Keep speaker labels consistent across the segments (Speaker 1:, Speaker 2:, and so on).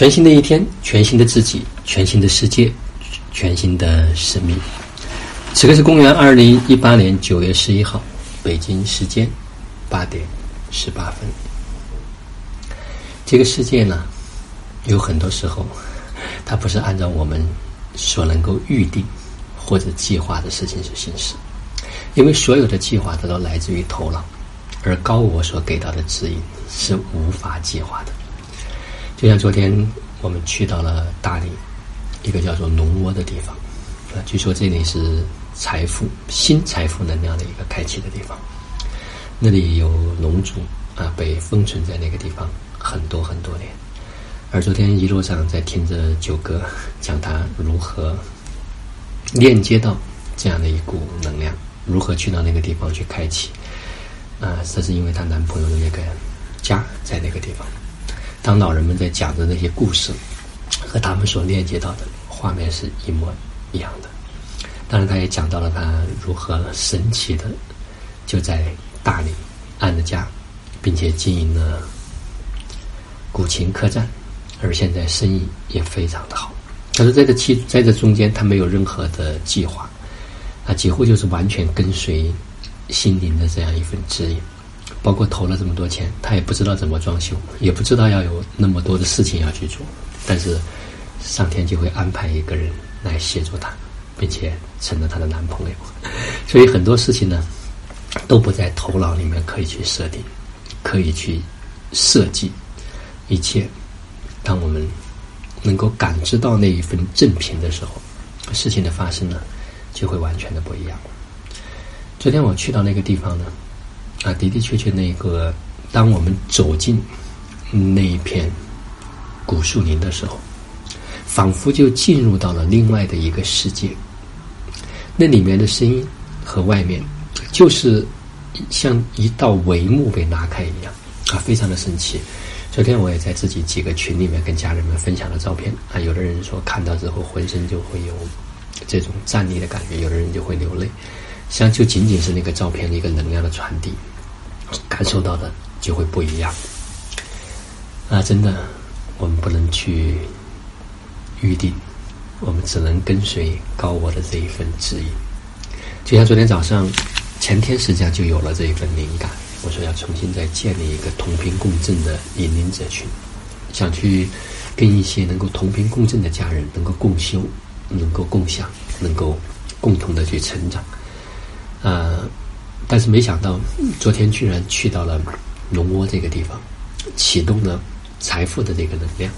Speaker 1: 全新的一天，全新的自己，全新的世界，全新的生命。此刻是公元二零一八年九月十一号，北京时间八点十八分。这个世界呢，有很多时候，它不是按照我们所能够预定或者计划的事情去行事，因为所有的计划它都来自于头脑，而高我所给到的指引是无法计划的。就像昨天我们去到了大理，一个叫做龙窝的地方，啊，据说这里是财富新财富能量的一个开启的地方，那里有龙族啊被封存在那个地方。很多很多年，而昨天一路上在听着九哥讲他如何链接到这样的一股能量，如何去到那个地方去开启啊，这是因为她男朋友的那个家在那个地方。当老人们在讲的那些故事和他们所链接到的画面是一模一样的。当然，他也讲到了他如何神奇的就在大理安了家，并且经营了。古琴客栈，而现在生意也非常的好。他说，在这期，在这中间，他没有任何的计划，啊，几乎就是完全跟随心灵的这样一份指引。包括投了这么多钱，他也不知道怎么装修，也不知道要有那么多的事情要去做。但是上天就会安排一个人来协助他，并且成了他的男朋友。所以很多事情呢，都不在头脑里面可以去设定，可以去设计。一切，当我们能够感知到那一份正品的时候，事情的发生呢，就会完全的不一样。昨天我去到那个地方呢，啊，的的确确，那个当我们走进那一片古树林的时候，仿佛就进入到了另外的一个世界。那里面的声音和外面，就是像一道帷幕被拉开一样，啊，非常的神奇。昨天我也在自己几个群里面跟家人们分享了照片啊，有的人说看到之后浑身就会有这种站立的感觉，有的人就会流泪，实际上就仅仅是那个照片的一个能量的传递，感受到的就会不一样。啊，真的，我们不能去预定，我们只能跟随高我的这一份指引。就像昨天早上，前天实际上就有了这一份灵感。我说要重新再建立一个同频共振的引领者群，想去跟一些能够同频共振的家人能够共修，能够共享，能够共同的去成长。呃，但是没想到昨天居然去到了龙窝这个地方，启动了财富的这个能量。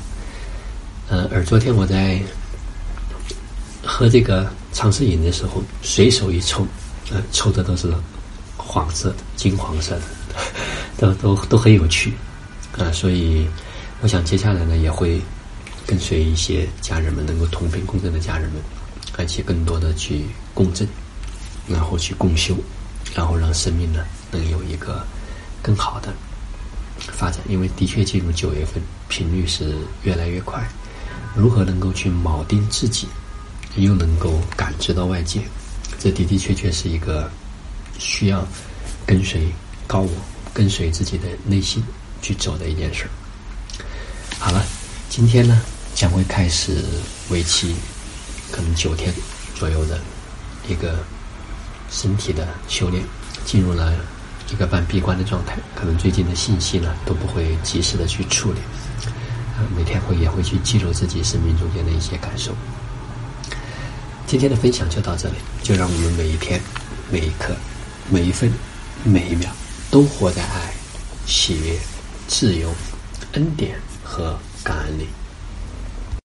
Speaker 1: 呃，而昨天我在喝这个长试饮的时候，随手一抽，呃，抽的都是。黄色的、金黄色的，都都都很有趣啊！所以，我想接下来呢，也会跟随一些家人们，能够同频共振的家人们，而且更多的去共振，然后去共修，然后让生命呢能有一个更好的发展。因为的确进入九月份，频率是越来越快。如何能够去铆定自己，又能够感知到外界，这的的确确是一个。需要跟随高我，跟随自己的内心去走的一件事儿。好了，今天呢将会开始为期可能九天左右的一个身体的修炼，进入了一个半闭关的状态。可能最近的信息呢都不会及时的去处理，啊，每天会也会去记录自己生命中间的一些感受。今天的分享就到这里，就让我们每一天每一刻。每一分，每一秒，都活在爱、喜悦、自由、恩典和感恩里。